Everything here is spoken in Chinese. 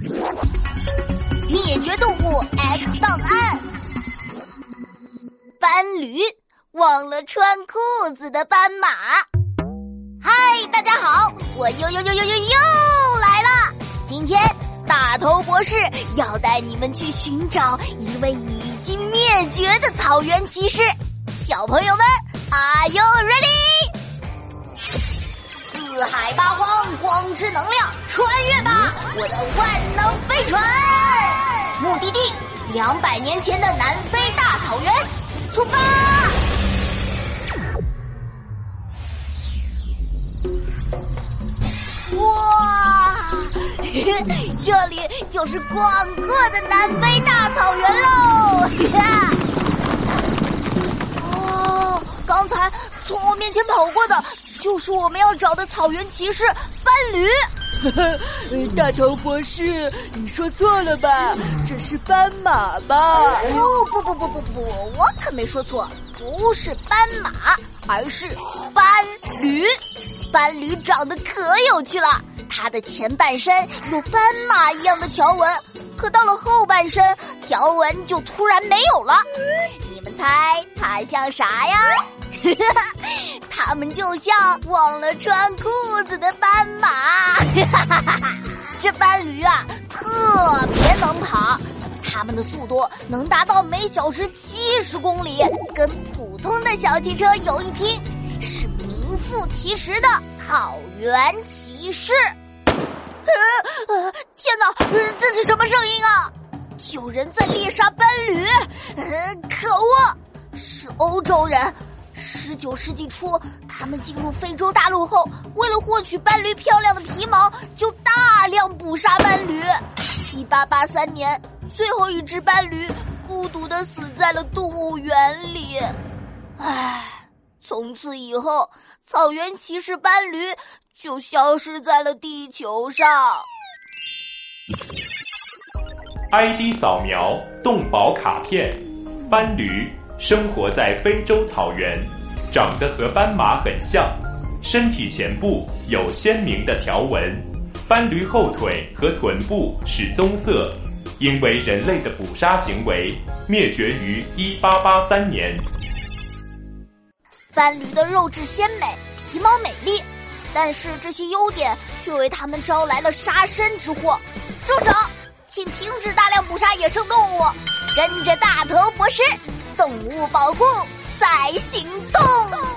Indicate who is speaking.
Speaker 1: 灭绝动物 X 档案：斑驴忘了穿裤子的斑马。嗨，大家好，我又又又又又又来了。今天大头博士要带你们去寻找一位已经灭绝的草原骑士。小朋友们，Are you ready？四海八荒，光之能量，穿越吧，我的万能飞船！目的地：两百年前的南非大草原，出发！哇，这里就是广阔的南非大草原喽！哦，刚才从我面前跑过的，就是我们要找的草原骑士斑驴。
Speaker 2: 大头博士，你说错了吧？这是斑马吧？
Speaker 1: 不不不不不不，我可没说错，不是斑马，而是斑驴。斑驴长得可有趣了，它的前半身有斑马一样的条纹，可到了后半身，条纹就突然没有了。你们猜它像啥呀？他们就像忘了穿裤子的斑马。这斑驴啊，特别能跑，它们的速度能达到每小时七十公里，跟普通的小汽车有一拼，是名副其实的草原骑士。呃呃，天哪，这是什么声音啊？有人在猎杀斑驴！呃，可恶，是欧洲人。十九世纪初，他们进入非洲大陆后，为了获取斑驴漂亮的皮毛，就大量捕杀斑驴。一八八三年，最后一只斑驴孤独的死在了动物园里。唉，从此以后，草原骑士斑驴就消失在了地球上。
Speaker 3: ID 扫描动保卡片，斑驴生活在非洲草原。长得和斑马很像，身体前部有鲜明的条纹，斑驴后腿和臀部是棕色，因为人类的捕杀行为灭绝于一八八三年。
Speaker 1: 斑驴的肉质鲜美，皮毛美丽，但是这些优点却为他们招来了杀身之祸。住手！请停止大量捕杀野生动物，跟着大头博士，动物保护在行动。